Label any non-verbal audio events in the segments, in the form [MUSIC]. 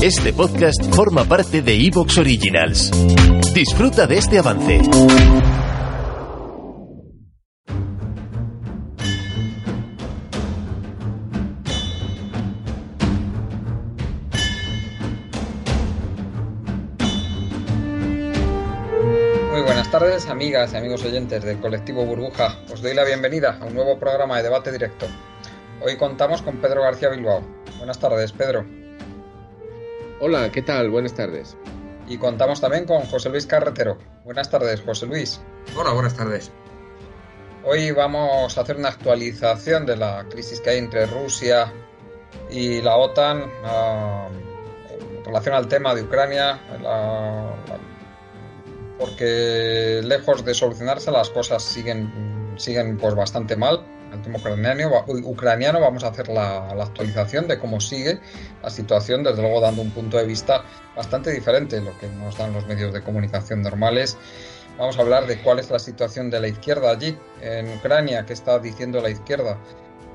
Este podcast forma parte de Evox Originals. Disfruta de este avance. Muy buenas tardes, amigas y amigos oyentes del colectivo Burbuja. Os doy la bienvenida a un nuevo programa de debate directo. Hoy contamos con Pedro García Bilbao. Buenas tardes, Pedro. Hola, ¿qué tal? Buenas tardes. Y contamos también con José Luis Carretero. Buenas tardes, José Luis. Hola, buenas tardes. Hoy vamos a hacer una actualización de la crisis que hay entre Rusia y la OTAN uh, en relación al tema de Ucrania, la, la, porque lejos de solucionarse las cosas siguen, siguen pues bastante mal. El tema ucraniano, ucraniano vamos a hacer la, la, actualización de cómo sigue la situación, desde luego dando un punto de vista bastante diferente de lo que nos dan los medios de comunicación normales. Vamos a hablar de cuál es la situación de la izquierda allí, en Ucrania, qué está diciendo la izquierda,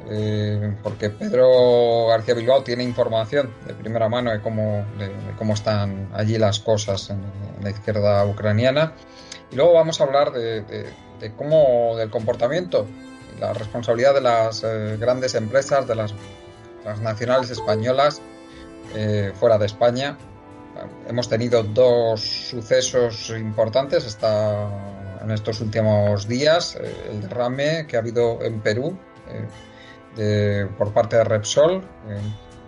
eh, porque Pedro García Bilbao tiene información de primera mano de cómo, de, de cómo están allí las cosas en, en, la izquierda ucraniana. Y luego vamos a hablar de, de, de cómo, del comportamiento la responsabilidad de las eh, grandes empresas, de las transnacionales españolas eh, fuera de España. Hemos tenido dos sucesos importantes esta, en estos últimos días. Eh, el derrame que ha habido en Perú de, por parte de Repsol, eh,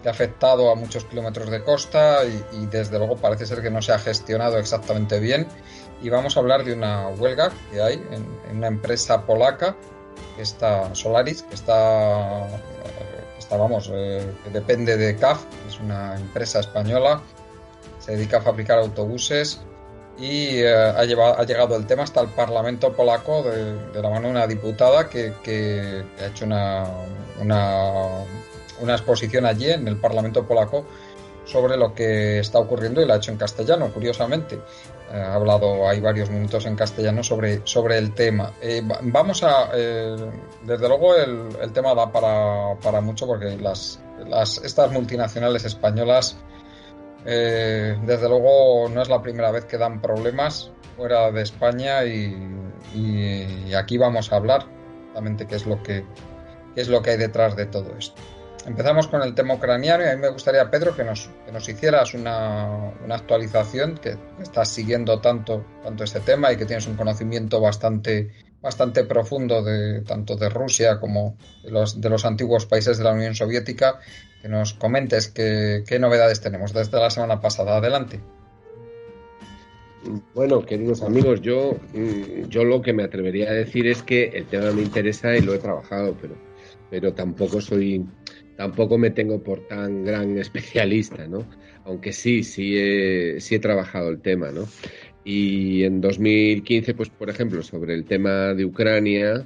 que ha afectado a muchos kilómetros de costa y, y, desde luego parece ser que no se ha gestionado exactamente bien. Y vamos a hablar de una huelga que hay en, en una empresa polaca, que está Solaris, que está, vamos, eh, que depende de CAF, que es una empresa española, se dedica a fabricar autobuses y eh, ha, llevado, ha, llegado el tema hasta el Parlamento polaco de, la mano de una diputada que, que ha hecho una, una, una, exposición allí en el Parlamento polaco sobre lo que está ocurriendo y la ha hecho en castellano, curiosamente. Eh, ha hablado, hay varios minutos en castellano sobre, sobre el tema. Eh, vamos a, eh, desde luego el, tema da para, para mucho porque las, las, estas multinacionales españolas eh, desde luego no es la primera vez que dan problemas fuera de España y, y, aquí vamos a hablar exactamente qué es lo que qué es lo que hay detrás de todo esto. Empezamos con el tema ucraniano y a mí me gustaría, Pedro, que nos, que nos hicieras una, una, actualización, que estás siguiendo tanto, tanto este tema y que tienes un conocimiento bastante, bastante profundo de, tanto de Rusia como de los, de los antiguos países de la Unión Soviética, que nos comentes qué, novedades tenemos desde la semana pasada. Adelante. Bueno, queridos amigos, yo, mm, yo lo que me atrevería a decir es que el tema me interesa y lo he trabajado, pero, pero tampoco soy, tampoco me tengo por tan gran [LAUGHS] especialista, ¿no? Aunque sí, sí he, sí he trabajado el tema, ¿no? Y en 2015, pues por ejemplo, sobre el tema de Ucrania,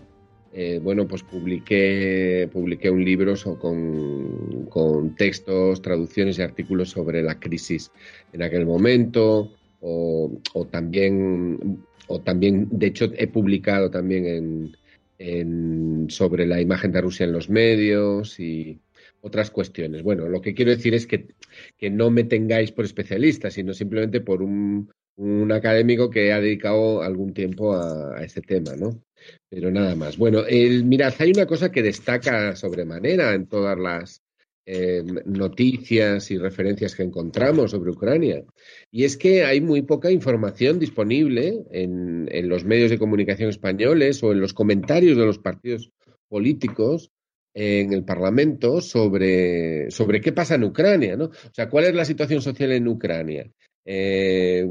eh, bueno, pues publiqué, publiqué un libro con, con, textos, traducciones y artículos sobre la crisis en aquel momento, o, o, también, o también, de hecho, he publicado también en, en, sobre la imagen de Rusia en los medios y otras cuestiones. Bueno, lo que quiero decir es que, que no me tengáis por especialista, sino simplemente por un, un académico que ha dedicado algún tiempo a, a este tema, ¿no? Pero nada más. Bueno, el, mirad, hay una cosa que destaca sobremanera en todas las eh, noticias y referencias que encontramos sobre Ucrania, y es que hay muy poca información disponible en, en los medios de comunicación españoles o en los comentarios de los partidos políticos en el Parlamento sobre, sobre qué pasa en Ucrania, ¿no? O sea, cuál es la situación social en Ucrania. Eh,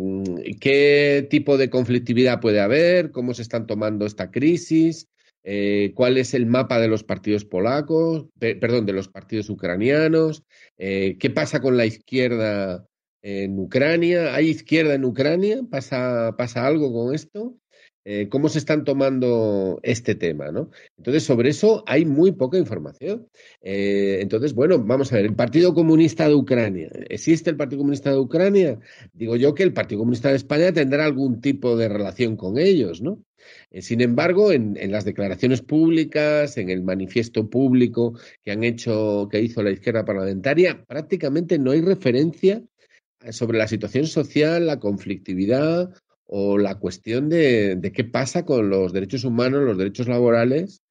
¿Qué tipo de conflictividad puede haber? ¿Cómo se están tomando esta crisis? Eh, ¿Cuál es el mapa de los partidos polacos? Perdón, de los partidos ucranianos. Eh, ¿Qué pasa con la izquierda en Ucrania? ¿Hay izquierda en Ucrania? ¿Pasa, pasa algo con esto? Eh, cómo se están tomando este tema, ¿no? Entonces, sobre eso hay muy poca información. Eh, entonces, bueno, vamos a ver, el Partido Comunista de Ucrania, ¿existe el Partido Comunista de Ucrania? Digo yo que el Partido Comunista de España tendrá algún tipo de relación con ellos, ¿no? Eh, sin embargo, en, en, las declaraciones públicas, en el manifiesto público que han hecho, que hizo la izquierda parlamentaria, prácticamente no hay referencia sobre la situación social, la conflictividad o la cuestión de, qué pasa con los derechos humanos, los derechos laborales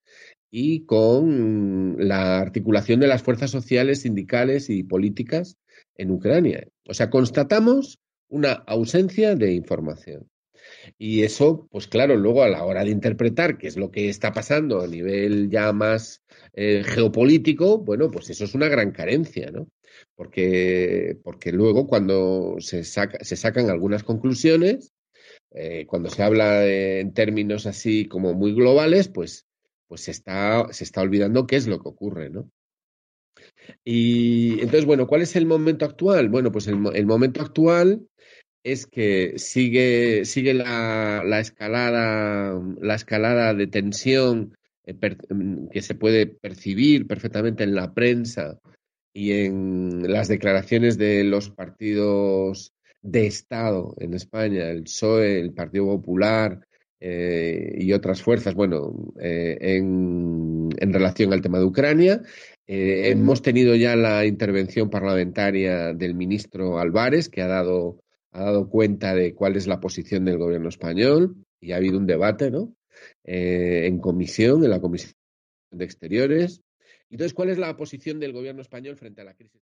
y con la articulación de las fuerzas sociales, sindicales y políticas en Ucrania. O sea, constatamos una ausencia de información. Y eso, pues claro, luego a la hora de interpretar qué es lo que está pasando a nivel ya más eh, geopolítico, bueno, pues eso es una gran carencia, ¿no? Porque, porque luego cuando se, saca, se sacan algunas conclusiones, eh, cuando se habla en términos así como muy globales, pues, pues se, está, se está olvidando qué es lo que ocurre, ¿no? Y entonces, bueno, ¿cuál es el momento actual? Bueno, pues el, el momento actual es que sigue, sigue la, la, escalada, la escalada de tensión eh, mm, que se puede percibir perfectamente en la prensa y en las declaraciones de los partidos de Estado en España, el PSOE, el Partido Popular eh, y otras fuerzas, bueno, eh, en, en, relación al tema de Ucrania. hemos tenido ya la intervención parlamentaria del ministro Álvarez, que ha dado ha dado cuenta de cuál es la posición del gobierno español y ha habido un debate, ¿no? Eh, en comisión, en la Comisión de Exteriores. Entonces, ¿cuál es la posición del gobierno español frente a la crisis?